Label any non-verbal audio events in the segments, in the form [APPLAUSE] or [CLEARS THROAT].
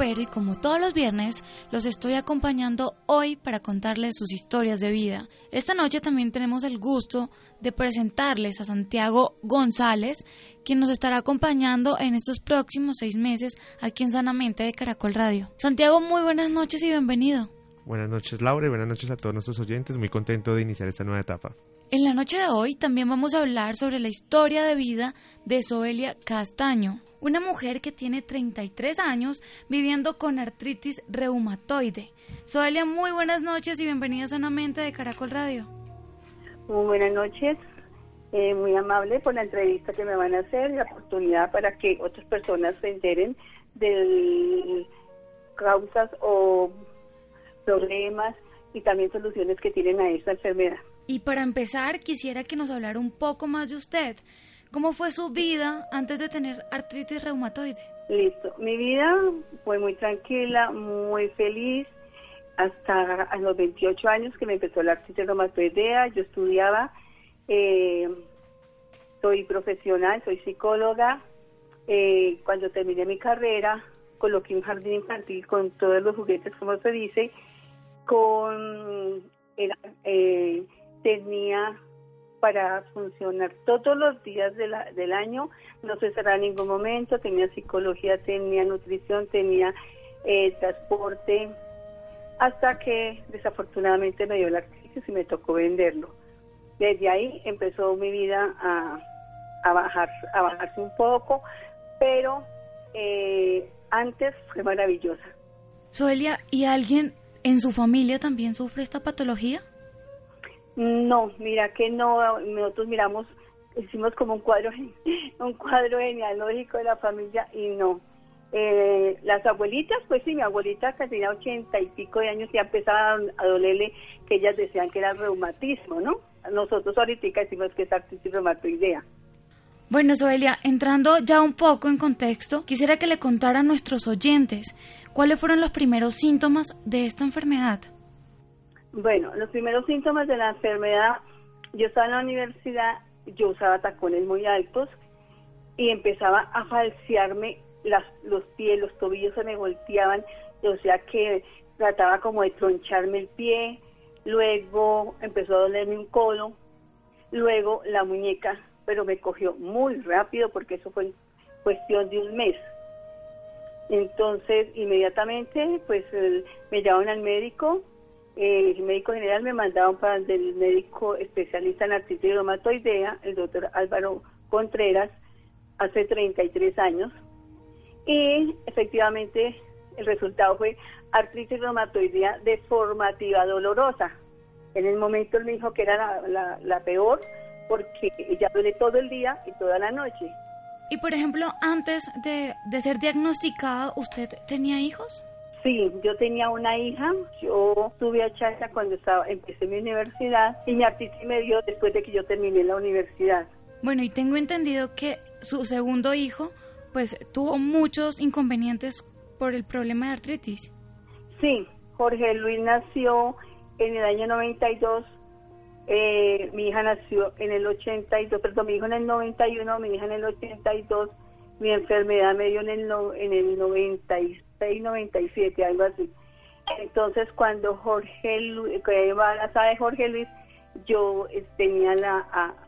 Ropero y como todos los viernes los estoy acompañando hoy para contarles sus historias de vida. Esta noche también tenemos el gusto de presentarles a Santiago González, quien nos estará acompañando en estos próximos seis meses aquí en Sanamente de Caracol Radio. Santiago, muy buenas noches y bienvenido. Buenas noches Laura y buenas noches a todos nuestros oyentes. Muy contento de iniciar esta nueva etapa. En la noche de hoy también vamos a hablar sobre la historia de vida de Soelia Castaño, una mujer que tiene 33 años viviendo con artritis reumatoide. Soelia, muy buenas noches y bienvenida sanamente de Caracol Radio. Muy buenas noches, eh, muy amable por la entrevista que me van a hacer y la oportunidad para que otras personas se enteren de causas o problemas y también soluciones que tienen a esta enfermedad. Y para empezar, quisiera que nos hablara un poco más de usted. ¿Cómo fue su vida antes de tener artritis reumatoide? Listo. Mi vida fue muy tranquila, muy feliz, hasta a los 28 años que me empezó la artritis reumatoidea. Yo estudiaba, eh, soy profesional, soy psicóloga. Eh, cuando terminé mi carrera, coloqué un jardín infantil con todos los juguetes, como se dice, con... Era, eh, tenía para funcionar todos los días de la, del año, no cerraba en ningún momento, tenía psicología, tenía nutrición, tenía eh, transporte, hasta que desafortunadamente me dio la crisis y me tocó venderlo. Desde ahí empezó mi vida a, a bajar, a bajarse un poco, pero eh, antes fue maravillosa. Soelia, ¿y alguien en su familia también sufre esta patología? No, mira que no, nosotros miramos, hicimos como un cuadro, [LAUGHS] un cuadro genealógico de la familia y no. Eh, las abuelitas, pues sí, mi abuelita que tenía ochenta y pico de años ya empezaba a dolerle que ellas decían que era reumatismo, ¿no? Nosotros ahorita decimos que es artritis reumatoidea. Bueno, Soelia, entrando ya un poco en contexto, quisiera que le contara a nuestros oyentes cuáles fueron los primeros síntomas de esta enfermedad. Bueno, los primeros síntomas de la enfermedad, yo estaba en la universidad, yo usaba tacones muy altos y empezaba a falsearme las, los pies, los tobillos se me volteaban, o sea que trataba como de troncharme el pie, luego empezó a dolerme un codo, luego la muñeca, pero me cogió muy rápido porque eso fue cuestión de un mes. Entonces, inmediatamente, pues me llamaron al médico, el médico general me mandaron para el médico especialista en artritis reumatoidea, el doctor Álvaro Contreras, hace 33 años. Y efectivamente el resultado fue artritis reumatoidea deformativa dolorosa. En el momento él me dijo que era la, peor porque ella duele todo el día y toda la noche. Y por ejemplo, antes de, de ser diagnosticado, ¿usted tenía hijos? Sí, yo tenía una hija, yo tuve a Chacha cuando estaba, empecé mi universidad y mi artritis me dio después de que yo terminé la universidad. Bueno, y tengo entendido que su segundo hijo pues tuvo muchos inconvenientes por el problema de artritis. Sí, Jorge Luis nació en el año 92, eh, mi hija nació en el 82, perdón, mi hijo en el 91, mi hija en el 82, mi enfermedad me dio en el, no, en el 96 97, algo así. Entonces, cuando Jorge Luis, sabe Jorge Luis, yo eh, tenía la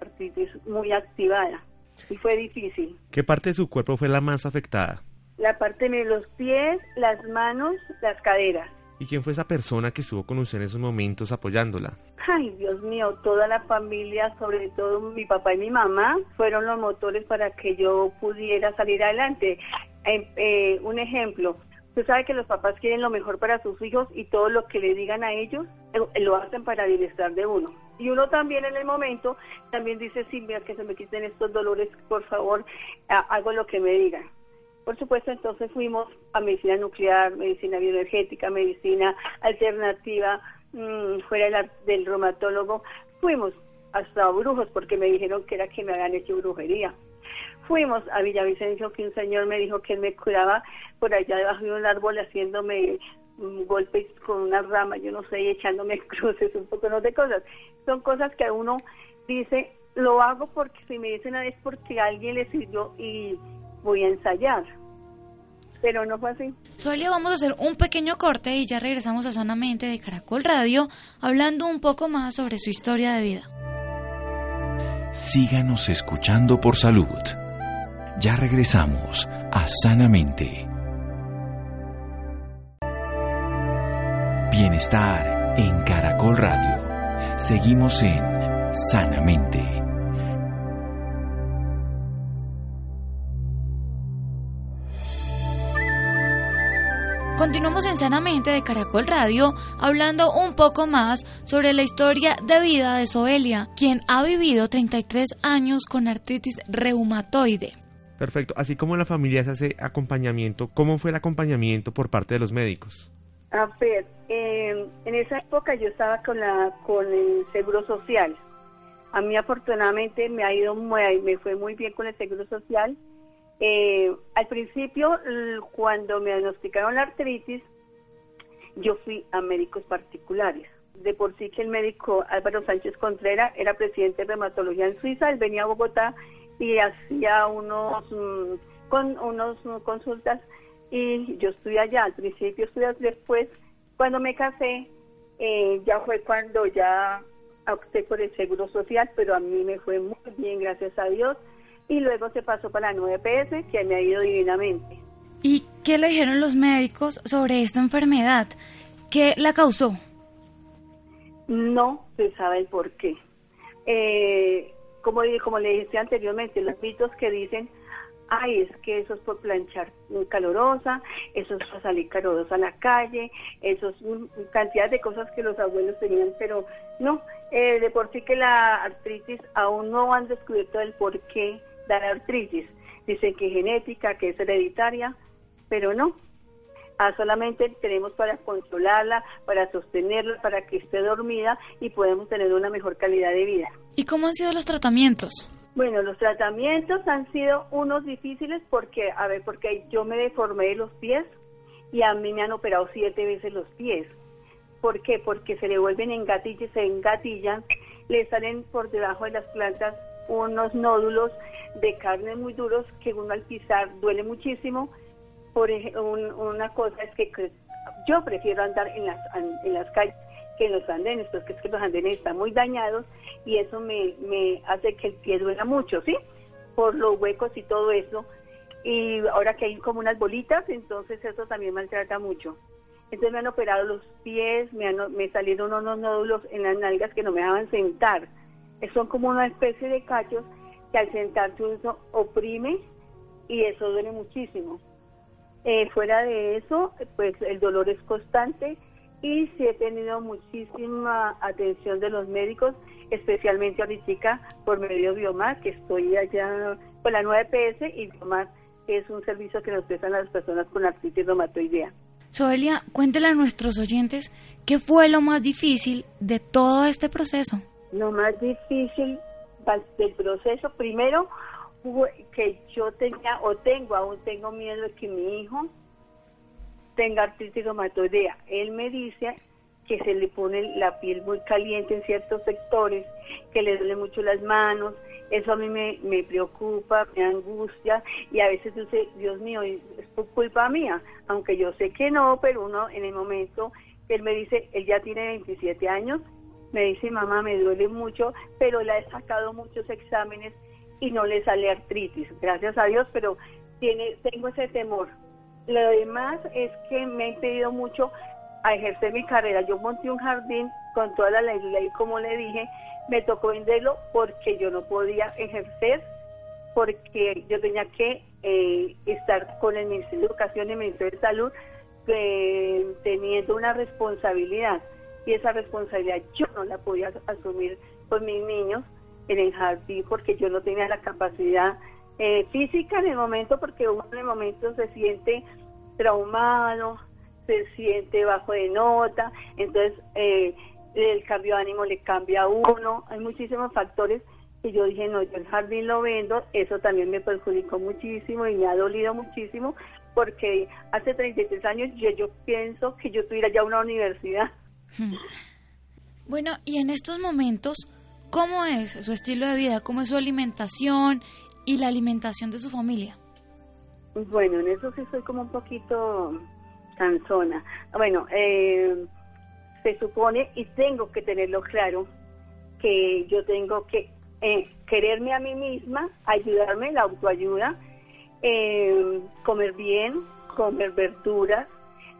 artritis muy activada y fue difícil. ¿Qué parte de su cuerpo fue la más afectada? La parte de los pies, las manos, las caderas. ¿Y quién fue esa persona que estuvo con usted en esos momentos apoyándola? Ay, Dios mío, toda la familia, sobre todo mi papá y mi mamá, fueron los motores para que yo pudiera salir adelante. Eh, eh, un ejemplo, Usted sabe que los papás quieren lo mejor para sus hijos y todo lo que le digan a ellos eh, lo hacen para bienestar de uno. Y uno también en el momento también dice, sí, mira que se me quiten estos dolores, por favor, hago lo que me digan. Por supuesto, entonces fuimos a medicina nuclear, medicina bioenergética, medicina alternativa, mmm, fuera del, reumatólogo. Fuimos hasta brujos porque me dijeron que era que me habían hecho brujería. Fuimos a Villavicencio que un señor me dijo que él me curaba por allá debajo de un árbol haciéndome mm, golpes con una rama, yo no sé, y echándome [LAUGHS] cruces, un poco no de cosas. Son cosas que uno dice, lo hago porque si me dicen a es porque alguien le sirvió y voy a ensayar. Pero no fue así. Solia, vamos a hacer un pequeño corte y ya regresamos a Sanamente de Caracol Radio hablando un poco más sobre su historia de vida. Síganos escuchando por salud. Ya regresamos a Sanamente. Bienestar en Caracol Radio. Seguimos en Sanamente. Continuamos en Sanamente de Caracol Radio hablando un poco más sobre la historia de vida de Soelia, quien ha vivido 33 años con artritis reumatoide. Perfecto, así como la familia se hace acompañamiento, ¿cómo fue el acompañamiento por parte de los médicos? A ver, em, en esa época yo estaba con, la, con el Seguro Social. A mí afortunadamente me ha ido muy, me fue muy bien con el Seguro Social eh, al principio, cuando me diagnosticaron la artritis, yo fui a médicos particulares. De por sí que el médico Álvaro Sánchez Contreras era presidente de reumatología en Suiza, él venía a Bogotá y hacía unos, mm, con, unos consultas y yo estuve allá. Al principio estudié después, cuando me casé, eh, ya fue cuando ya opté por el seguro social, pero a mí me fue muy bien, gracias a Dios y luego se pasó para la 9PS, que me ha ido divinamente. ¿Y qué le dijeron los médicos sobre esta enfermedad? ¿Qué la causó? No se sabe el por qué. Eh, como, como le dije anteriormente, los mitos que dicen, ay, es que eso es por planchar calorosa, eso es por salir calorosa a la calle, eso es cantidad de cosas que los abuelos tenían, pero no, eh, de por sí que la artritis aún no han descubierto el por qué la artritis. Dicen que genética, que es hereditaria, pero no. Ah, solamente tenemos para controlarla, para sostenerla, para que esté dormida y podemos tener una mejor calidad de vida. ¿Y cómo han sido los tratamientos? Bueno, los tratamientos han sido unos difíciles porque, a ver, porque yo me deformé los pies y a mí me han operado siete veces los pies. ¿Por qué? Porque se le vuelven engatillas, se engatillan, le salen por debajo de las plantas unos nódulos de carne muy duros que uno al pisar duele muchísimo. Por una cosa es que, yo prefiero andar en las, en las calles que en los andenes, porque es que los andenes están muy dañados y eso me, me hace que el pie duela mucho, ¿sí? Por los huecos y todo eso. Y ahora que hay como unas bolitas, entonces eso también maltrata mucho. Entonces me han operado los pies, me, han, me salieron unos nódulos en las nalgas que no me dejaban sentar. Son como una especie de cachos que al sentarse uno oprime y eso duele muchísimo. Eh, fuera de eso, pues el dolor es constante y sí he tenido muchísima atención de los médicos, especialmente ahorita por medio de Biomar, que estoy allá con la 9PS y Biomar es un servicio que nos prestan las personas con artritis reumatoidea. Soelia, cuéntele a nuestros oyentes qué fue lo más difícil de todo este proceso. Lo más difícil del proceso, primero que yo tenía o tengo, aún tengo miedo de que mi hijo tenga artritis reumatoidea. Él me dice que se le pone la piel muy caliente en ciertos sectores, que le duele mucho las manos, eso a mí me, me preocupa, me angustia y a veces dice, Dios mío, es por culpa mía, aunque yo sé que no, pero uno en el momento, él me dice, él ya tiene 27 años, me dice, mamá, me duele mucho, pero le he sacado muchos exámenes y no le sale artritis, gracias a Dios, pero tiene, tengo ese temor. Lo demás es que me ha impedido mucho a ejercer mi carrera. Yo monté un jardín con toda la ley, como le dije, me tocó venderlo porque yo no podía ejercer, porque yo tenía que eh, estar con el Ministerio de Educación y el Ministerio de Salud eh, teniendo una responsabilidad y esa responsabilidad yo no la podía asumir con mis niños en el jardín porque yo no tenía la capacidad eh, física en el momento porque uno en el momento se siente traumado, se siente bajo de nota, entonces eh, el cambio de ánimo le cambia a uno, hay muchísimos factores y yo dije, no, yo el jardín lo vendo, eso también me perjudicó muchísimo y me ha dolido muchísimo porque hace 33 años yo, yo pienso que yo tuviera ya una universidad. Bueno, y en estos momentos, ¿cómo es su estilo de vida? ¿Cómo es su alimentación y la alimentación de su familia? Bueno, en eso sí soy como un poquito cansona. Bueno, eh, se supone y tengo que tenerlo claro que yo tengo que eh, quererme a mí misma, ayudarme, la autoayuda, eh, comer bien, comer verduras,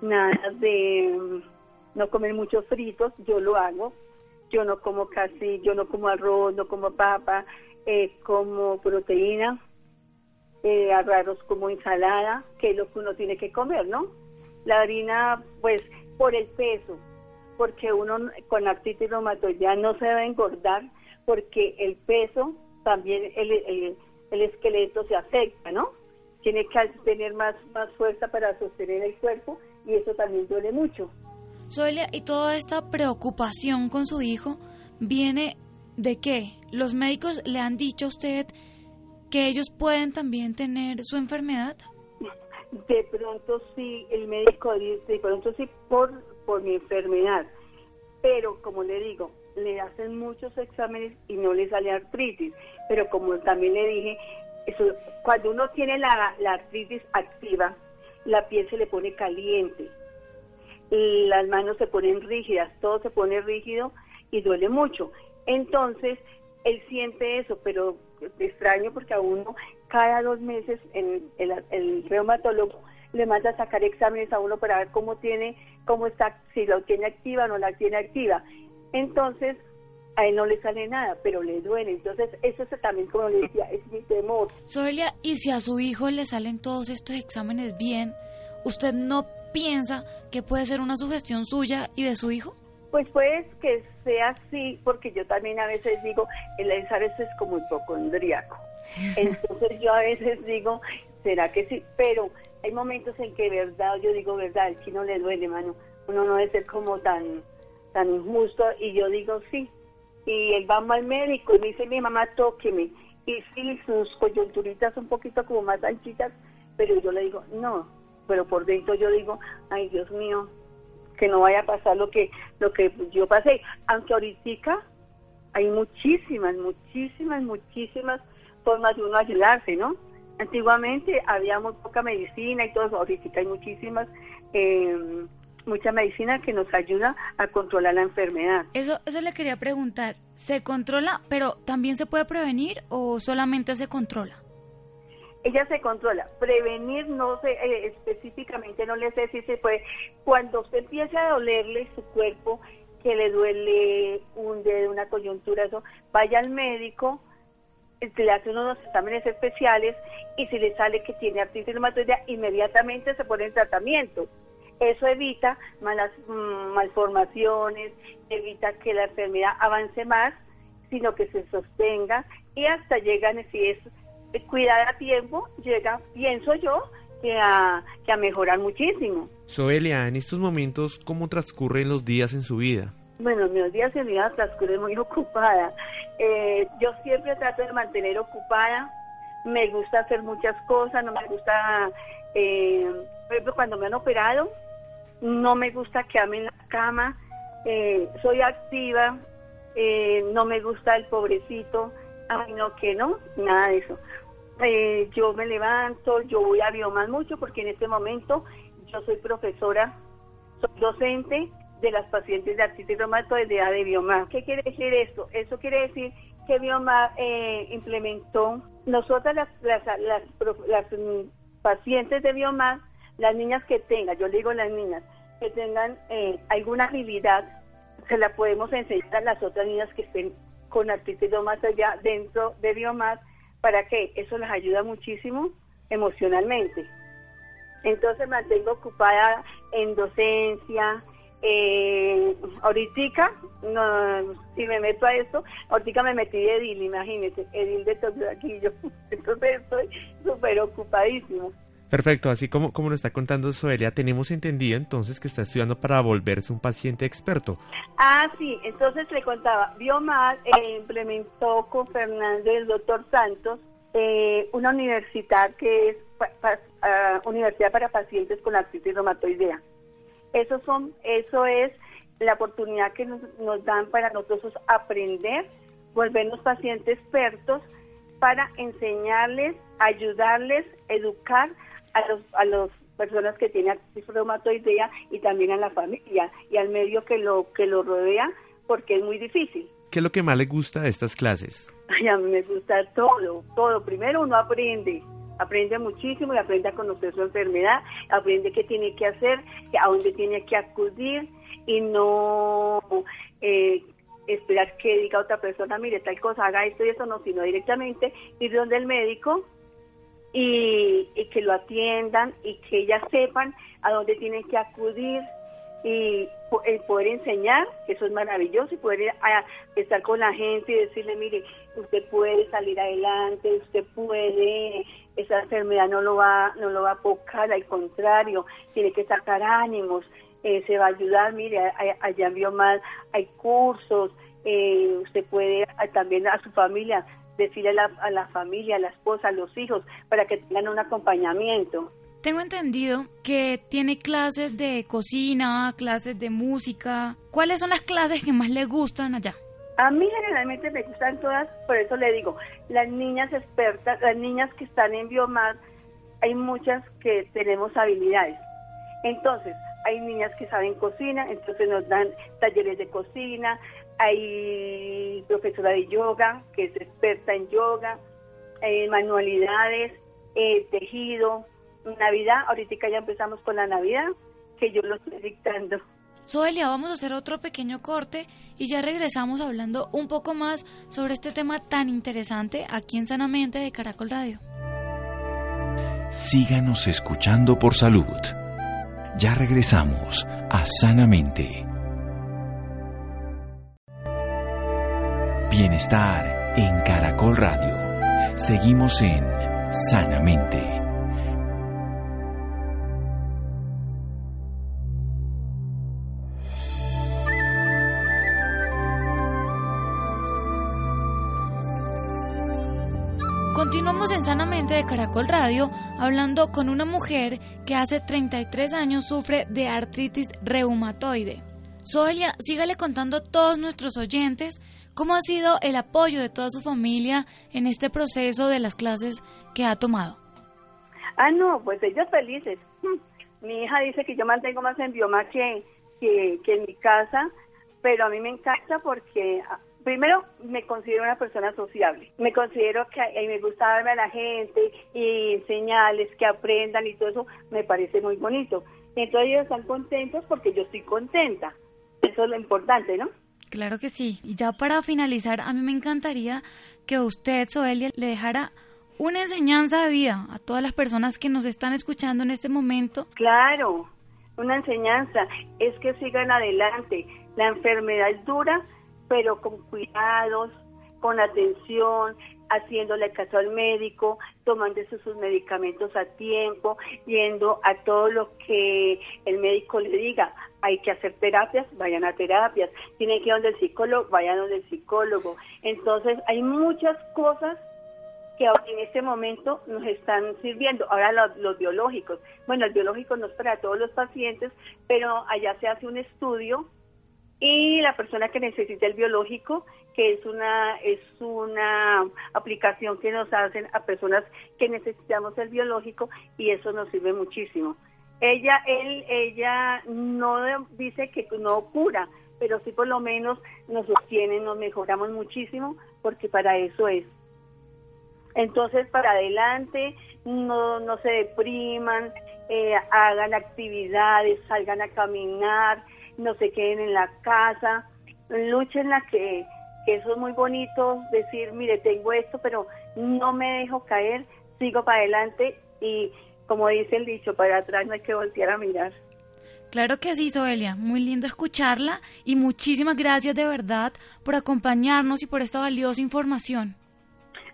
nada de no comer muchos fritos, yo lo hago. Yo no como casi, yo no como arroz, no como papa, eh, como proteína, eh, arroz como ensalada, que es lo que uno tiene que comer, ¿no? La harina, pues, por el peso, porque uno con artritis reumatoidea no se debe engordar, porque el peso también el, el, esqueleto se afecta, ¿no? Tiene que tener más, más fuerza para sostener el cuerpo y eso también duele mucho. Soelia, ¿y toda esta preocupación con su hijo viene de qué? ¿Los médicos le han dicho a usted que ellos pueden también tener su enfermedad? De pronto sí, el médico dice, de pronto sí por, por mi enfermedad, pero como le digo, le hacen muchos exámenes y no le sale artritis, pero como también le dije, eso, cuando uno tiene la, la artritis activa, la piel se le pone caliente, las manos se ponen rígidas, todo se pone rígido y duele mucho. Entonces, él siente eso, pero extraño porque a uno cada dos meses en el, reumatólogo le manda a sacar exámenes a uno para ver cómo tiene, cómo está, si lo tiene activa o no la tiene activa. Entonces, a él no le sale nada, pero le duele. Entonces, eso es también, como le decía, es mi temor. Soelia, ¿y si a su hijo le salen todos estos exámenes bien, usted no piensa que puede ser una sugestión suya y de su hijo? Pues puede que sea así, porque yo también a veces digo, el a veces es como hipocondríaco. [LAUGHS] Entonces yo a veces digo, ¿será que sí? Pero hay momentos en que verdad, yo digo verdad, el chino le duele, mano. Uno no debe ser como tan, tan injusto y yo digo sí. Y él va al médico y me dice, mi mamá, tóqueme. Y sí, sus coyunturitas un poquito como más anchitas, pero yo le digo, no, pero por dentro yo digo, ay Dios mío, que no vaya a pasar lo que, lo que yo pasé. Aunque ahorita hay muchísimas, muchísimas, muchísimas formas de uno ayudarse, ¿no? Antiguamente había muy poca medicina y todo eso, ahorita hay muchísimas, eh, mucha medicina que nos ayuda a controlar la enfermedad. Eso, eso le quería preguntar, ¿se controla, pero también se puede prevenir o solamente se controla? Ella se controla. Prevenir no sé, eh, específicamente no le sé si se puede. Cuando usted empieza a dolerle su cuerpo, que le duele un dedo, una coyuntura, eso, vaya al médico, le hace unos exámenes especiales y si le sale que tiene artritis reumatoidea, inmediatamente se pone en tratamiento. Eso evita malas mm, malformaciones, evita que la enfermedad avance más, sino que se sostenga y hasta llegan, si es cuidar a tiempo llega, pienso yo, que a, que a mejorar muchísimo. Soelia, en estos momentos, ¿cómo transcurren los días en su vida? Bueno, mis días en mi vida transcurren muy [LAUGHS] ocupada. Eh, yo siempre trato de mantener ocupada. Me gusta hacer muchas cosas, no me gusta, eh, por ejemplo, cuando me han operado, no me gusta quedarme en la cama. Eh, soy activa, no me gusta el pobrecito. Ay, no, que no, nada de eso. Eh, yo me levanto, yo voy a Biomar mucho porque en este momento yo soy profesora, soy docente de las pacientes de artritis reumatoidea de Biomar. ¿Qué quiere decir esto? Eso quiere decir que Biomar eh, implementó, nosotras las, las, las, mm, pacientes de Biomar, las niñas que tengan, yo digo las niñas, que tengan eh, alguna habilidad, se la podemos enseñar a las otras niñas que estén con artritis reumatoidea dentro de Biomar ¿Para qué? Eso les ayuda muchísimo emocionalmente. Entonces mantengo ocupada en docencia, Eh, ahorita, no, si me meto a eso, ahorita me metí de edil, imagínese, edil de todo aquí yo. Entonces estoy súper ocupadísimo. Perfecto, así como, como nos está contando Soelia, tenemos entendido entonces que está estudiando para volverse un paciente experto. Ah, sí, entonces le contaba, Biomar eh, implementó con Fernando y el doctor Santos eh, una universidad que es ah, Universidad para Pacientes con Artritis Reumatoidea. Eso, son, eso es la oportunidad que nos, nos dan para nosotros aprender, volvernos pacientes expertos para enseñarles, ayudarles, educar a los a las personas que tienen artritis reumatoidea y también a la familia y al medio que lo que lo rodea porque es muy difícil. ¿Qué es lo que más le gusta de estas clases? Ay, a mí me gusta todo, todo. Primero uno aprende, aprende muchísimo y aprende a conocer su enfermedad, aprende qué tiene que hacer, a dónde tiene que acudir y no eh, esperar que diga otra persona, mire, tal cosa, haga esto y eso, no, sino directamente ir donde el médico y, que lo atiendan y que ellas sepan a dónde tienen que acudir y poder enseñar, eso es maravilloso, y poder estar con la gente y decirle, mire, usted puede salir adelante, usted puede, esa enfermedad no lo va, no lo va a pocar, al contrario, tiene que sacar ánimos, eh, se va a ayudar, mire, allá en mal hay cursos, eh, usted puede también a su familia decirle a la, a la familia, a la esposa, a los hijos, para que tengan un acompañamiento. Tengo entendido que tiene clases de cocina, clases de música. ¿Cuáles son las clases que más le gustan allá? A mí generalmente me gustan todas, por eso le digo, las niñas expertas, las niñas que están en Biomar, hay muchas que tenemos habilidades. Entonces, hay niñas que saben cocina, entonces nos dan talleres de cocina, hay profesora de yoga que es experta en yoga, eh, manualidades, eh, tejido, Navidad, ahorita ya empezamos con la Navidad, que yo lo estoy dictando. Soelia, vamos a hacer otro pequeño corte y ya regresamos hablando un poco más sobre este tema tan interesante aquí en Sanamente de Caracol Radio. Síganos escuchando por salud. Ya regresamos a Sanamente. Bienestar en Caracol Radio. Seguimos en Sanamente. Continuamos en Sanamente de Caracol Radio hablando con una mujer que hace 33 años sufre de artritis reumatoide. Soelia, sígale contando a todos nuestros oyentes cómo ha sido el apoyo de toda su familia en este proceso de las clases que ha tomado. Ah, no, pues ellos felices. [LAUGHS] Mi hija dice que yo mantengo más en bioma que, que, que en mi casa, pero a mí me encanta porque primero me considero una persona sociable. Me considero que me gusta verme a la gente y enseñarles que aprendan y todo eso me parece muy bonito. Entonces ellos están contentos porque yo estoy contenta. Eso es lo importante, ¿no? Claro que sí. Y ya para finalizar, a mí me encantaría que usted, Soelia, le dejara una enseñanza de vida a todas las personas que nos están escuchando en este momento. Claro, una enseñanza es que sigan adelante. La enfermedad es dura, pero con cuidados, con atención, haciéndole caso al médico, tomándose sus medicamentos a tiempo, yendo a todo lo que el médico le diga. Hay que hacer terapias, vayan a terapias. Tienen que ir donde el psicólogo, vayan donde el psicólogo. Entonces, hay muchas cosas que en este momento nos están sirviendo. Ahora los, los, biológicos. Bueno, el biológico no es para todos los pacientes, pero allá se hace un estudio y la persona que necesita el biológico, que es una es una aplicación que nos hacen a personas que necesitamos el biológico y eso nos sirve muchísimo. Ella él ella no dice que no cura, pero sí por lo menos nos sostiene, nos mejoramos muchísimo porque para eso es. Entonces, para adelante, no, no se depriman, eh, hagan actividades, salgan a caminar, no se queden en la casa, luchen la que, que eso es muy bonito, decir, mire, tengo esto, pero no me dejo caer, sigo para adelante y como dice el dicho, para atrás no hay que voltear a mirar. Claro que sí, Soelia. Muy lindo escucharla y muchísimas gracias de verdad por acompañarnos y por esta valiosa información.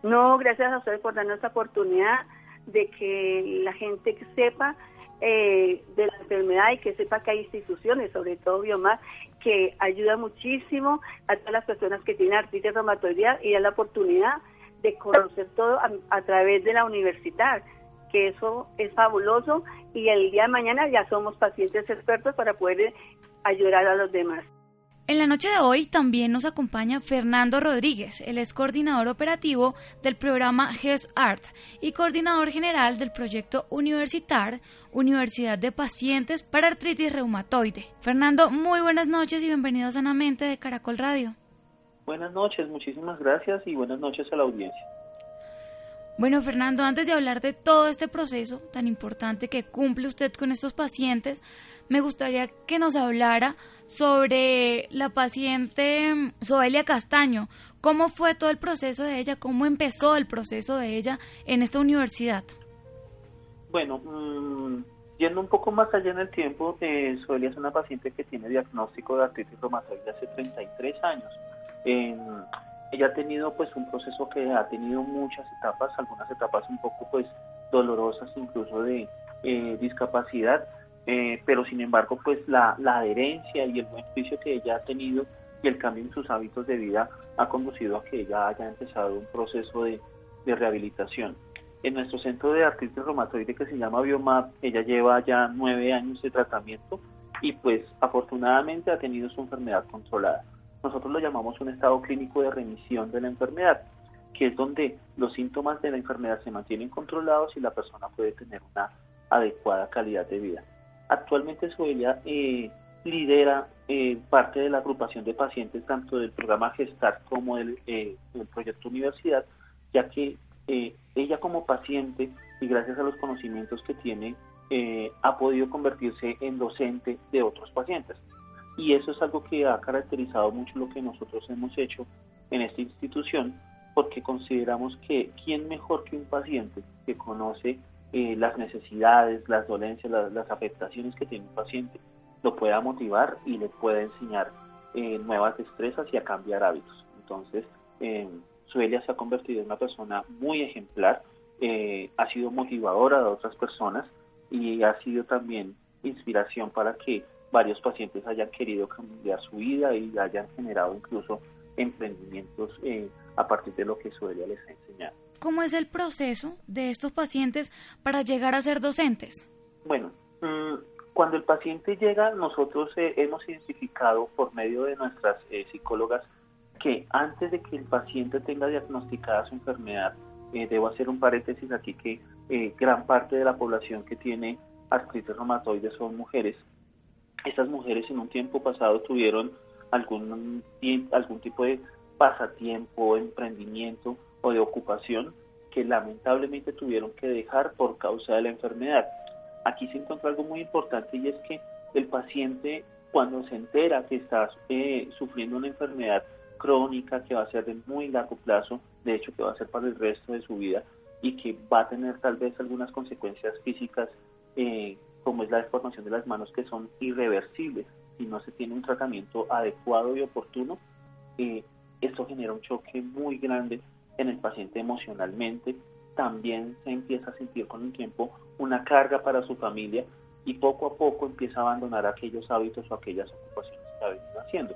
No, gracias a ustedes por darnos esta oportunidad de que la gente sepa eh, de la enfermedad y que sepa que hay instituciones, sobre todo Biomar, que ayuda muchísimo a todas las personas que tienen artritis reumatoidea y dan la oportunidad de conocer todo a, través de la universidad, que eso es fabuloso y el día de mañana ya somos pacientes expertos para poder ayudar a los demás. En la noche de hoy también nos acompaña Fernando Rodríguez, el es coordinador operativo del programa GES Art y coordinador general del proyecto Universitar, Universidad de Pacientes para Artritis Reumatoide. Fernando, muy buenas noches y bienvenido Sanamente de Caracol Radio. Buenas noches, muchísimas gracias y buenas noches a la audiencia. Bueno, Fernando, antes de hablar de todo este proceso tan importante que cumple usted con estos pacientes, me gustaría que nos hablara sobre la paciente Soelia Castaño. ¿Cómo fue todo el proceso de ella? ¿Cómo empezó el proceso de ella en esta universidad? Bueno, mm, yendo un poco más allá en el tiempo, eh, Soelia es una paciente que tiene diagnóstico de artritis reumatoide hace 33 años. ella ha tenido pues un proceso que ha tenido muchas etapas, algunas etapas un poco pues dolorosas incluso de eh, discapacidad, eh, pero sin embargo pues la, adherencia y el buen juicio que ella ha tenido y el cambio en sus hábitos de vida ha conducido a que ella haya empezado un proceso de, rehabilitación. En nuestro centro de artritis reumatoide que se llama Biomap, ella lleva ya nueve años de tratamiento y pues afortunadamente ha tenido su enfermedad controlada. Nosotros lo llamamos un estado clínico de remisión de la enfermedad, que es donde los síntomas de la enfermedad se mantienen controlados y la persona puede tener una adecuada calidad de vida. Actualmente Soelia eh, lidera eh, parte de la agrupación de pacientes tanto del programa Gestar como del, eh, proyecto Universidad, ya que ella como paciente y gracias a los conocimientos que tiene ha podido convertirse en docente de otros pacientes. Y eso es algo que ha caracterizado mucho lo que nosotros hemos hecho en esta institución, porque consideramos que quién mejor que un paciente que conoce eh, las necesidades, las dolencias, las, afectaciones que tiene un paciente, lo pueda motivar y le pueda enseñar eh, nuevas destrezas y a cambiar hábitos. Entonces, eh, Suelia se ha convertido en una persona muy ejemplar, eh, ha sido motivadora de otras personas y ha sido también inspiración para que varios pacientes hayan querido cambiar su vida y hayan generado incluso emprendimientos a partir de lo que Suelia les ha enseñado. ¿Cómo es el proceso de estos pacientes para llegar a ser docentes? Bueno, mm, cuando el paciente llega, nosotros eh, hemos identificado por medio de nuestras eh, psicólogas que antes de que el paciente tenga diagnosticada su enfermedad, eh, debo hacer un paréntesis aquí que gran parte de la población que tiene artritis reumatoide son mujeres. Estas mujeres en un tiempo pasado tuvieron algún, algún tipo de pasatiempo, emprendimiento de ocupación que lamentablemente tuvieron que dejar por causa de la enfermedad. Aquí se encuentra algo muy importante y es que el paciente cuando se entera que está eh, sufriendo una enfermedad crónica que va a ser de muy largo plazo, de hecho que va a ser para el resto de su vida y que va a tener tal vez algunas consecuencias físicas eh, como es la deformación de las manos que son irreversibles si no se tiene un tratamiento adecuado y oportuno, eh, esto genera un choque muy grande en el paciente emocionalmente, también se empieza a sentir con el tiempo una carga para su familia y poco a poco empieza a abandonar aquellos hábitos o aquellas ocupaciones que ha venido haciendo.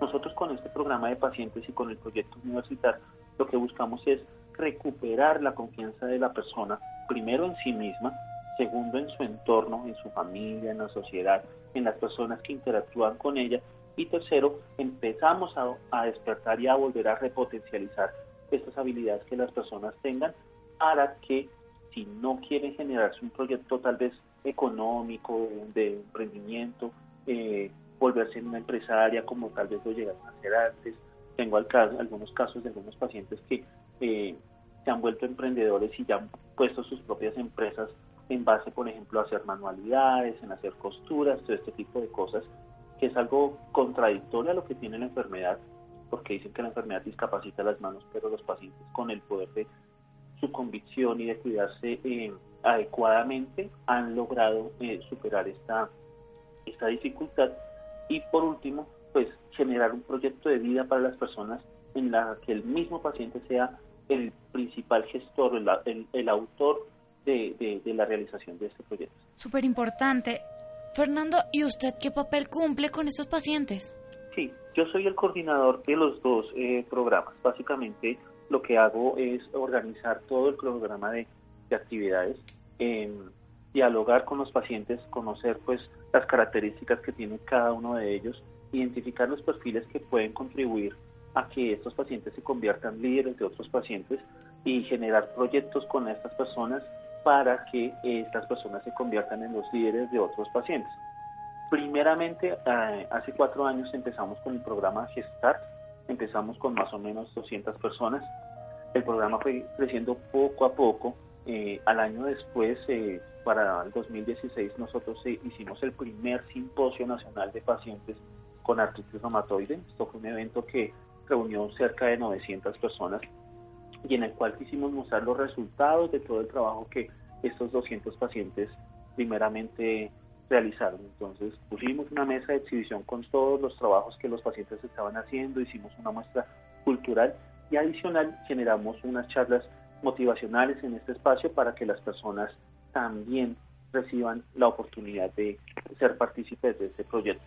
Nosotros con este programa de pacientes y con el proyecto universitario lo que buscamos es recuperar la confianza de la persona, primero en sí misma, segundo en su entorno, en su familia, en la sociedad, en las personas que interactúan con ella y tercero, empezamos a, a despertar y a volver a repotencializar estas habilidades que las personas tengan para que si no quieren generarse un proyecto tal vez económico, de emprendimiento, eh, volverse una empresaria como tal vez lo llegaron a hacer antes. Tengo algunos casos de algunos pacientes que eh, se han vuelto emprendedores y ya han puesto sus propias empresas en base, por ejemplo, a hacer manualidades, en hacer costuras, todo este tipo de cosas, que es algo contradictorio a lo que tiene la enfermedad, porque dicen que la enfermedad discapacita las manos, pero los pacientes con el poder de su convicción y de cuidarse eh, adecuadamente han logrado eh, superar esta, esta dificultad y por último, pues generar un proyecto de vida para las personas en la que el mismo paciente sea el principal gestor, el, el, autor de, de, la realización de este proyecto. Súper importante. Fernando, ¿y usted qué papel cumple con estos pacientes? Sí, yo soy el coordinador de los dos eh, programas. Básicamente lo que hago es organizar todo el programa de, de actividades, eh, dialogar con los pacientes, conocer pues las características que tiene cada uno de ellos, identificar los perfiles que pueden contribuir a que estos pacientes se conviertan líderes de otros pacientes y generar proyectos con estas personas para que estas personas se conviertan en los líderes de otros pacientes. Primeramente, eh, hace cuatro años empezamos con el programa Gestar, empezamos con más o menos 200 personas. El programa fue creciendo poco a poco. Eh, al año después, eh, para el 2016, nosotros hicimos el primer simposio nacional de pacientes con artritis reumatoide. Esto fue un evento que reunió cerca de 900 personas y en el cual quisimos mostrar los resultados de todo el trabajo que estos 200 pacientes primeramente realizaron. Entonces pusimos una mesa de exhibición con todos los trabajos que los pacientes estaban haciendo, hicimos una muestra cultural y adicional generamos unas charlas motivacionales en este espacio para que las personas también reciban la oportunidad de ser partícipes de este proyecto.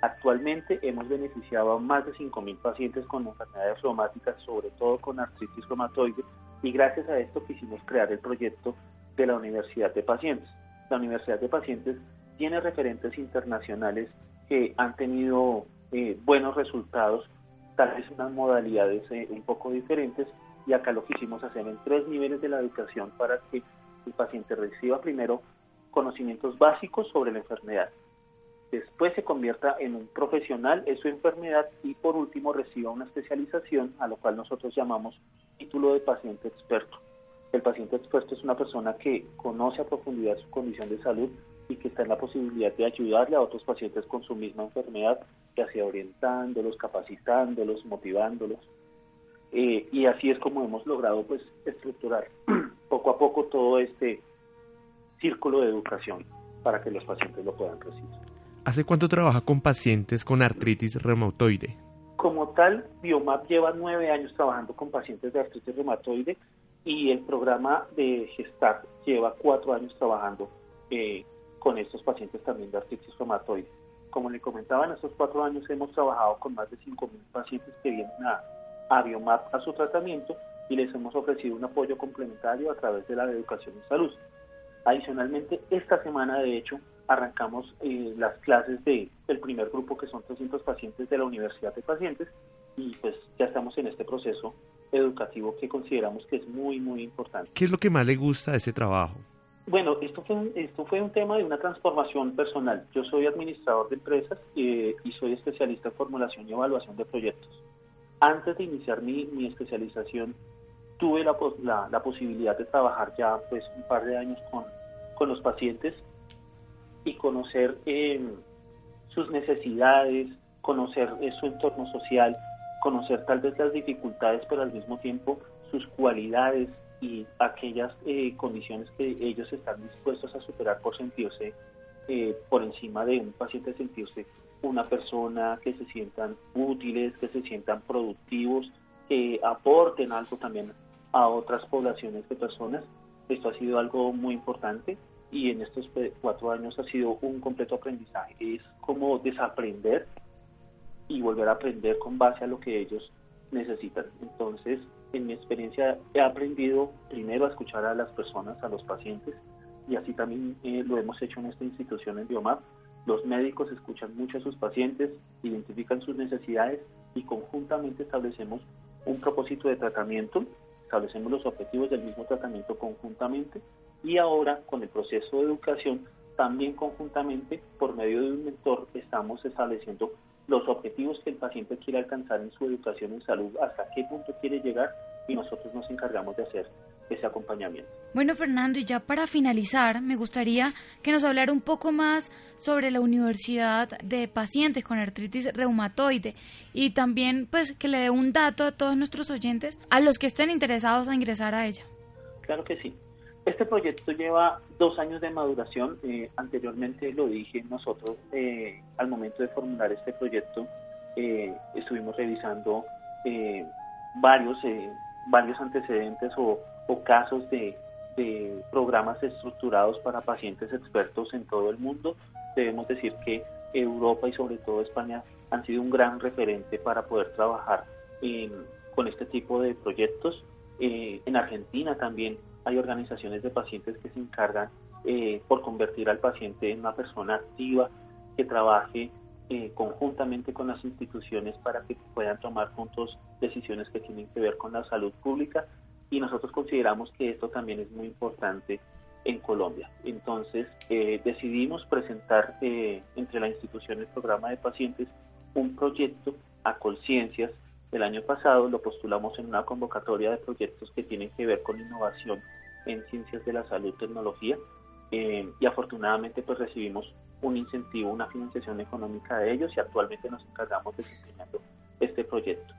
Actualmente hemos beneficiado a más de 5.000 pacientes con enfermedades reumáticas, sobre todo con artritis reumatoide, y gracias a esto quisimos crear el proyecto de la Universidad de Pacientes. La Universidad de Pacientes tiene referentes internacionales que han tenido eh, buenos resultados, tal vez unas modalidades eh, un poco diferentes, y acá lo quisimos hacer en tres niveles de la educación para que el paciente reciba primero conocimientos básicos sobre la enfermedad, después se convierta en un profesional en su enfermedad y por último reciba una especialización a lo cual nosotros llamamos título de paciente experto. El paciente experto es una persona que conoce a profundidad su condición de salud y que está en la posibilidad de ayudarle a otros pacientes con su misma enfermedad, ya sea orientándolos, capacitándolos, motivándolos. Eh, y así es como hemos logrado pues estructurar [CLEARS THROAT] poco a poco todo este círculo de educación para que los pacientes lo puedan recibir. ¿Hace cuánto trabaja con pacientes con artritis reumatoide? Como tal, Biomap lleva nueve años trabajando con pacientes de artritis reumatoide y el programa de Gestar lleva cuatro años trabajando eh, con estos pacientes también de artritis reumatoide. Como le comentaba, en estos cuatro años hemos trabajado con más de 5.000 pacientes que vienen a, a Biomap a su tratamiento y les hemos ofrecido un apoyo complementario a través de la educación en salud. Adicionalmente, esta semana, de hecho, arrancamos eh, las clases de, del primer grupo que son 300 pacientes de la Universidad de Pacientes y pues ya estamos en este proceso educativo que consideramos que es muy, muy importante. ¿Qué es lo que más le gusta de ese trabajo? Bueno, esto fue, un, esto fue un tema de una transformación personal. Yo soy administrador de empresas eh, y soy especialista en formulación y evaluación de proyectos. Antes de iniciar mi, mi especialización, tuve la, la, la, posibilidad de trabajar ya pues un par de años con, con los pacientes y conocer eh, sus necesidades, conocer eh, su entorno social, conocer tal vez las dificultades, pero al mismo tiempo sus cualidades y aquellas eh, condiciones que ellos están dispuestos a superar por sentirse por encima de un paciente, sentirse una persona, que se sientan útiles, que se sientan productivos, que aporten algo también a otras poblaciones de personas. Esto ha sido algo muy importante y en estos cuatro años ha sido un completo aprendizaje. Es como desaprender y volver a aprender con base a lo que ellos necesitan. Entonces, en mi experiencia he aprendido primero a escuchar a las personas, a los pacientes, y así también eh, lo hemos hecho en esta institución en Biomap. Los médicos escuchan mucho a sus pacientes, identifican sus necesidades y conjuntamente establecemos un propósito de tratamiento, establecemos los objetivos del mismo tratamiento conjuntamente y ahora con el proceso de educación también conjuntamente por medio de un mentor estamos estableciendo los objetivos que el paciente quiere alcanzar en su educación en salud, hasta qué punto quiere llegar y nosotros nos encargamos de hacer ese acompañamiento. Bueno, Fernando, y ya para finalizar, me gustaría que nos hablara un poco más sobre la Universidad de Pacientes con Artritis Reumatoide y también pues que le dé un dato a todos nuestros oyentes a los que estén interesados a ingresar a ella. Claro que sí. Este proyecto lleva dos años de maduración. Eh, anteriormente lo dije nosotros, eh, al momento de formular este proyecto, eh, estuvimos revisando varios, varios antecedentes o, casos de, de, programas estructurados para pacientes expertos en todo el mundo. Debemos decir que Europa y sobre todo España han sido un gran referente para poder trabajar con este tipo de proyectos. en Argentina también hay organizaciones de pacientes que se encargan eh, por convertir al paciente en una persona activa que trabaje eh, conjuntamente con las instituciones para que puedan tomar juntos decisiones que tienen que ver con la salud pública y nosotros consideramos que esto también es muy importante en Colombia. Entonces eh, decidimos presentar entre la institución el programa de pacientes un proyecto a conciencias el año pasado lo postulamos en una convocatoria de proyectos que tienen que ver con innovación en ciencias de la salud, tecnología, eh, y afortunadamente pues recibimos un incentivo, una financiación económica de ellos y actualmente nos encargamos desempeñando este proyecto.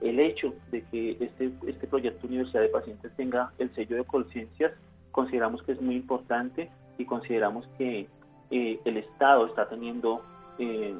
El hecho de que este, este proyecto Universidad de Pacientes tenga el sello de conciencias, consideramos que es muy importante y consideramos que eh, el Estado está teniendo eh,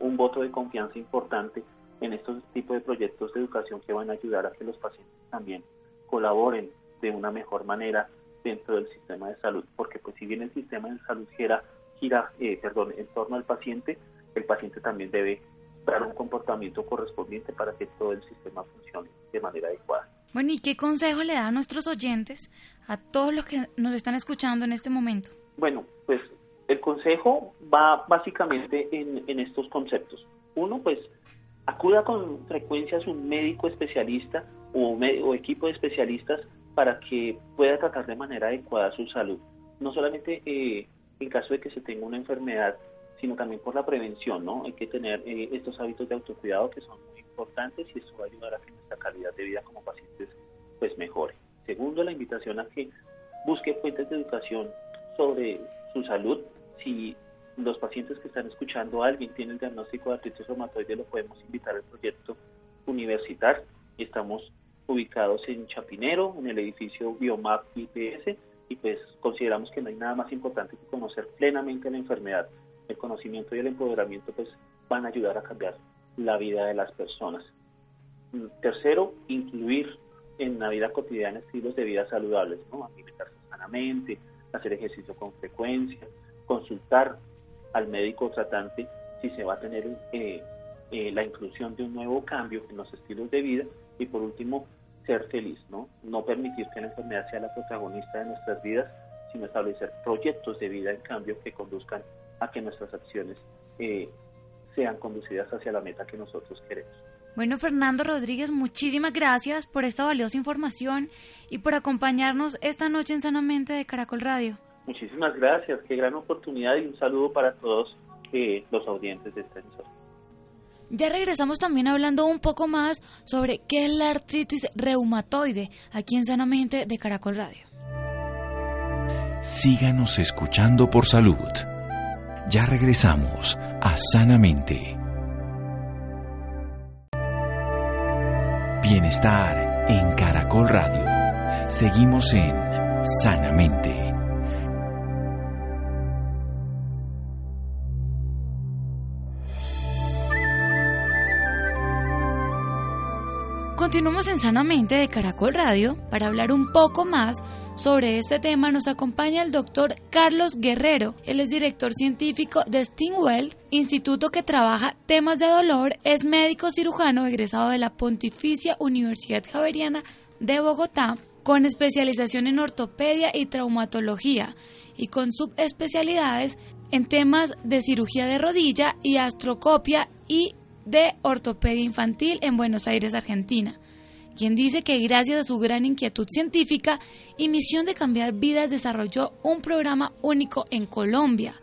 un voto de confianza importante en estos tipos de proyectos de educación que van a ayudar a que los pacientes también colaboren de una mejor manera dentro del sistema de salud, porque pues si bien el sistema de salud gira, gira eh, perdón, en torno al paciente, el paciente también debe dar un comportamiento correspondiente para que todo el sistema funcione de manera adecuada. Bueno, ¿y qué consejo le da a nuestros oyentes, a todos los que nos están escuchando en este momento? Bueno, pues el consejo va básicamente en, en estos conceptos. Uno, pues acuda con frecuencia a un médico especialista o, o equipo de especialistas para que pueda tratar de manera adecuada su salud. No solamente eh, en caso de que se tenga una enfermedad, sino también por la prevención, ¿no? Hay que tener eh, estos hábitos de autocuidado que son muy importantes y eso va a ayudar a que nuestra calidad de vida como pacientes pues mejore. Segundo, la invitación a que busque fuentes de educación sobre su salud. Si los pacientes que están escuchando, alguien tiene el diagnóstico de artritis reumatoide, lo podemos invitar al proyecto universitario estamos ubicados en Chapinero, en el edificio Biomap IPS, y pues consideramos que no hay nada más importante que conocer plenamente la enfermedad. El conocimiento y el empoderamiento pues van a ayudar a cambiar la vida de las personas. Mm, tercero, incluir en la vida cotidiana estilos de vida saludables, ¿no? alimentarse sanamente, hacer ejercicio con frecuencia, consultar al médico tratante si se va a tener eh, eh, la inclusión de un nuevo cambio en los estilos de vida y por último ser feliz, ¿no? No permitir que la enfermedad sea la protagonista de nuestras vidas, sino establecer proyectos de vida en cambio que conduzcan a que nuestras acciones eh, sean conducidas hacia la meta que nosotros queremos. Bueno, Fernando Rodríguez, muchísimas gracias por esta valiosa información y por acompañarnos esta noche en Sanamente de Caracol Radio. Muchísimas gracias, qué gran oportunidad y un saludo para todos eh, los audientes de esta emisora. Ya regresamos también hablando un poco más sobre qué es la artritis reumatoide aquí en Sanamente de Caracol Radio. Síganos escuchando por salud. Ya regresamos a Sanamente. Bienestar en Caracol Radio. Seguimos en Sanamente. Continuamos en Sanamente de Caracol Radio. Para hablar un poco más sobre este tema nos acompaña el doctor Carlos Guerrero. Él es director científico de Stingwell, instituto que trabaja temas de dolor, es médico cirujano egresado de la Pontificia Universidad Javeriana de Bogotá, con especialización en ortopedia y traumatología y con subespecialidades en temas de cirugía de rodilla y astrocopia y de Ortopedia Infantil en Buenos Aires, Argentina, quien dice que gracias a su gran inquietud científica y misión de cambiar vidas desarrolló un programa único en Colombia,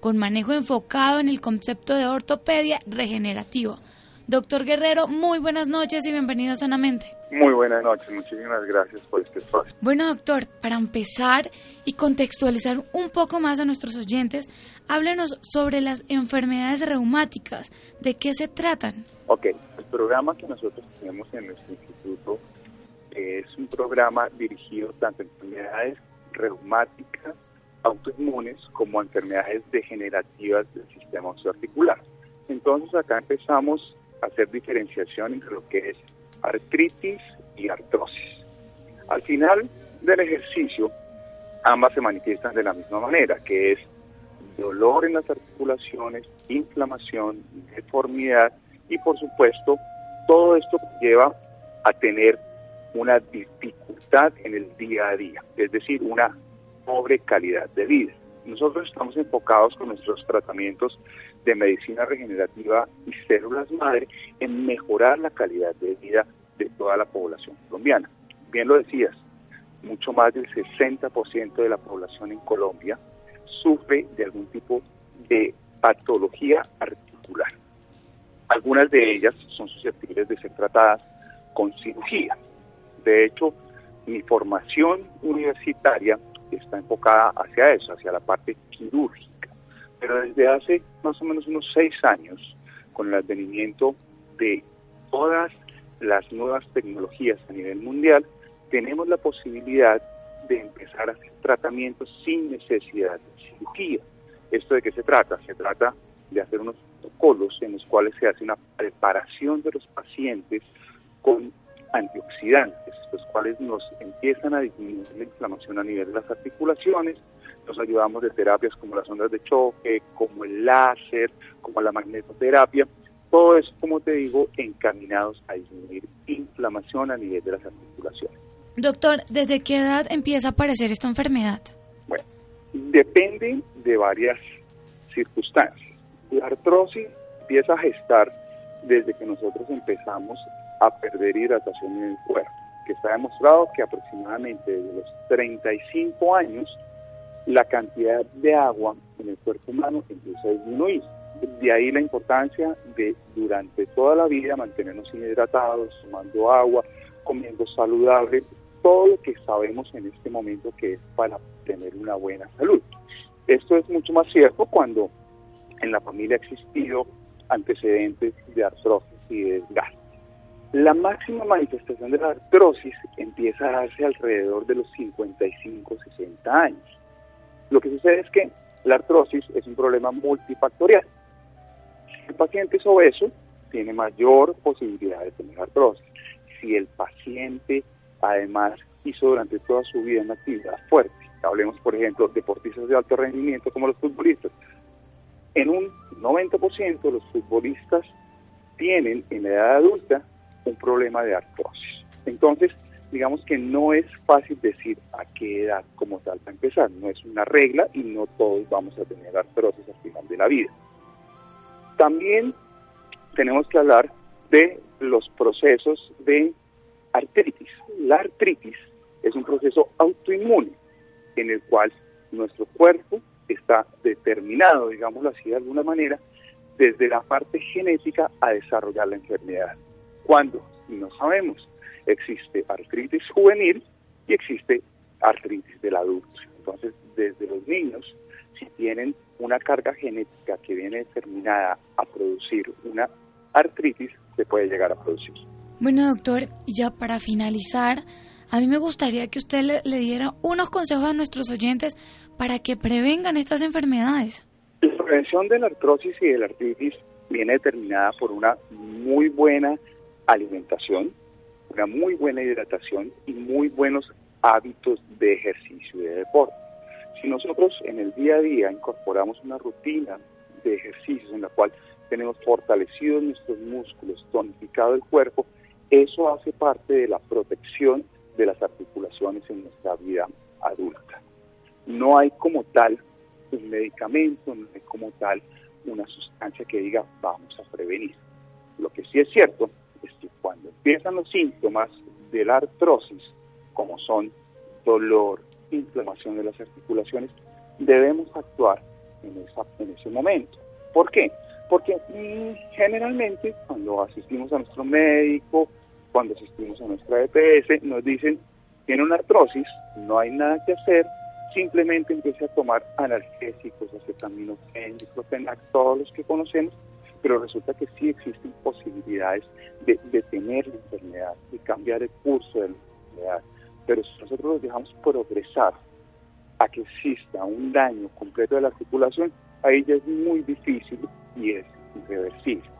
con manejo enfocado en el concepto de ortopedia regenerativa. Doctor Guerrero, muy buenas noches y bienvenido Sanamente. Muy buenas noches, muchísimas gracias por este espacio. Bueno, doctor, para empezar y contextualizar un poco más a nuestros oyentes, háblenos sobre las enfermedades reumáticas. ¿De qué se tratan? Ok, el programa que nosotros tenemos en nuestro instituto es un programa dirigido tanto a enfermedades reumáticas, autoinmunes, como enfermedades degenerativas del sistema osteoarticular. Entonces acá empezamos a hacer diferenciación entre lo que es artritis y artrosis. Al final del ejercicio, ambas se manifiestan de la misma manera, que es dolor en las articulaciones, inflamación, deformidad y por supuesto todo esto lleva a tener una dificultad en el día a día, es decir, una pobre calidad de vida. Nosotros estamos enfocados con nuestros tratamientos de medicina regenerativa y células madre en mejorar la calidad de vida de toda la población colombiana. Bien lo decías, mucho más del 60% de la población en Colombia sufre de algún tipo de patología articular. Algunas de ellas son susceptibles de ser tratadas con cirugía. De hecho, mi formación universitaria está enfocada hacia eso, hacia la parte quirúrgica. Pero desde hace más o menos unos seis años, con el advenimiento de todas las nuevas tecnologías a nivel mundial, tenemos la posibilidad de empezar a hacer tratamientos sin necesidad de cirugía. ¿Esto de qué se trata? Se trata de hacer unos protocolos en los cuales se hace una preparación de los pacientes con antioxidantes, los cuales nos empiezan a disminuir la inflamación a nivel de las articulaciones, nos ayudamos de terapias como las ondas de choque, como el láser, como la magnetoterapia, todo eso, como te digo, encaminados a disminuir inflamación a nivel de las articulaciones. Doctor, ¿desde qué edad empieza a aparecer esta enfermedad? Bueno, depende de varias circunstancias. La artrosis empieza a gestar desde que nosotros empezamos a perder hidratación en el cuerpo, que está demostrado que aproximadamente desde los 35 años la cantidad de agua en el cuerpo humano empieza a disminuir. De ahí la importancia de durante toda la vida mantenernos hidratados, tomando agua, comiendo saludable, todo lo que sabemos en este momento que es para tener una buena salud. Esto es mucho más cierto cuando en la familia ha existido antecedentes de artrosis y de desgaste. La máxima manifestación de la artrosis empieza a darse alrededor de los 55, 60 años. Lo que sucede es que la artrosis es un problema multifactorial. Si el paciente es obeso, tiene mayor posibilidad de tener artrosis. Si el paciente además hizo durante toda su vida una actividad fuerte, hablemos por ejemplo de deportistas de alto rendimiento como los futbolistas, en un 90% los futbolistas tienen en la edad adulta un problema de artrosis. Entonces, digamos que no es fácil decir a qué edad como tal para empezar, no es una regla y no todos vamos a tener artrosis al final de la vida. También tenemos que hablar de los procesos de artritis. La artritis es un proceso autoinmune en el cual nuestro cuerpo está determinado, digámoslo así de alguna manera, desde la parte genética a desarrollar la enfermedad. ¿Cuándo? No sabemos. Existe artritis juvenil y existe artritis del adulto. Entonces, desde los niños, si tienen una carga genética que viene determinada a producir una artritis, se puede llegar a producir. Bueno, doctor, ya para finalizar, a mí me gustaría que usted le, diera unos consejos a nuestros oyentes para que prevengan estas enfermedades. La prevención de la artrosis y de la artritis viene determinada por una muy buena alimentación, una muy buena hidratación y muy buenos hábitos de ejercicio y de deporte. Si nosotros en el día a día incorporamos una rutina de ejercicios en la cual tenemos fortalecidos nuestros músculos, tonificado el cuerpo, eso hace parte de la protección de las articulaciones en nuestra vida adulta. No hay como tal un medicamento, no hay como tal una sustancia que diga vamos a prevenir. Lo que sí es cierto es que cuando empiezan los síntomas de la artrosis, como son dolor, inflamación de las articulaciones, debemos actuar en, en ese momento. ¿Por qué? Porque mm, generalmente cuando asistimos a nuestro médico, cuando asistimos a nuestra EPS, nos dicen, tiene una artrosis, no hay nada que hacer, simplemente empiece a tomar analgésicos, acetaminofén, diclofenac, todos los que conocemos, pero resulta que sí existen posibilidades de detener la enfermedad, y cambiar el curso de la enfermedad. Pero si nosotros los dejamos progresar a que exista un daño completo de la articulación, ahí ya es muy difícil y es irreversible.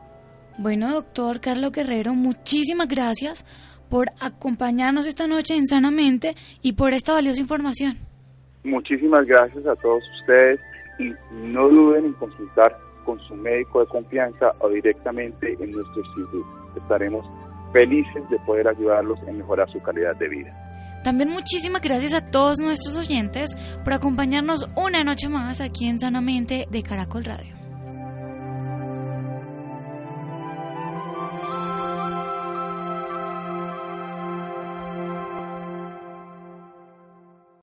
Bueno, doctor Carlos Guerrero, muchísimas gracias por acompañarnos esta noche en Sanamente y por esta valiosa información. Muchísimas gracias a todos ustedes y no duden en consultar con su médico de confianza o directamente en nuestro instituto. Estaremos felices de poder ayudarlos en mejorar su calidad de vida. También muchísimas gracias a todos nuestros oyentes por acompañarnos una noche más aquí en Sanamente de Caracol Radio.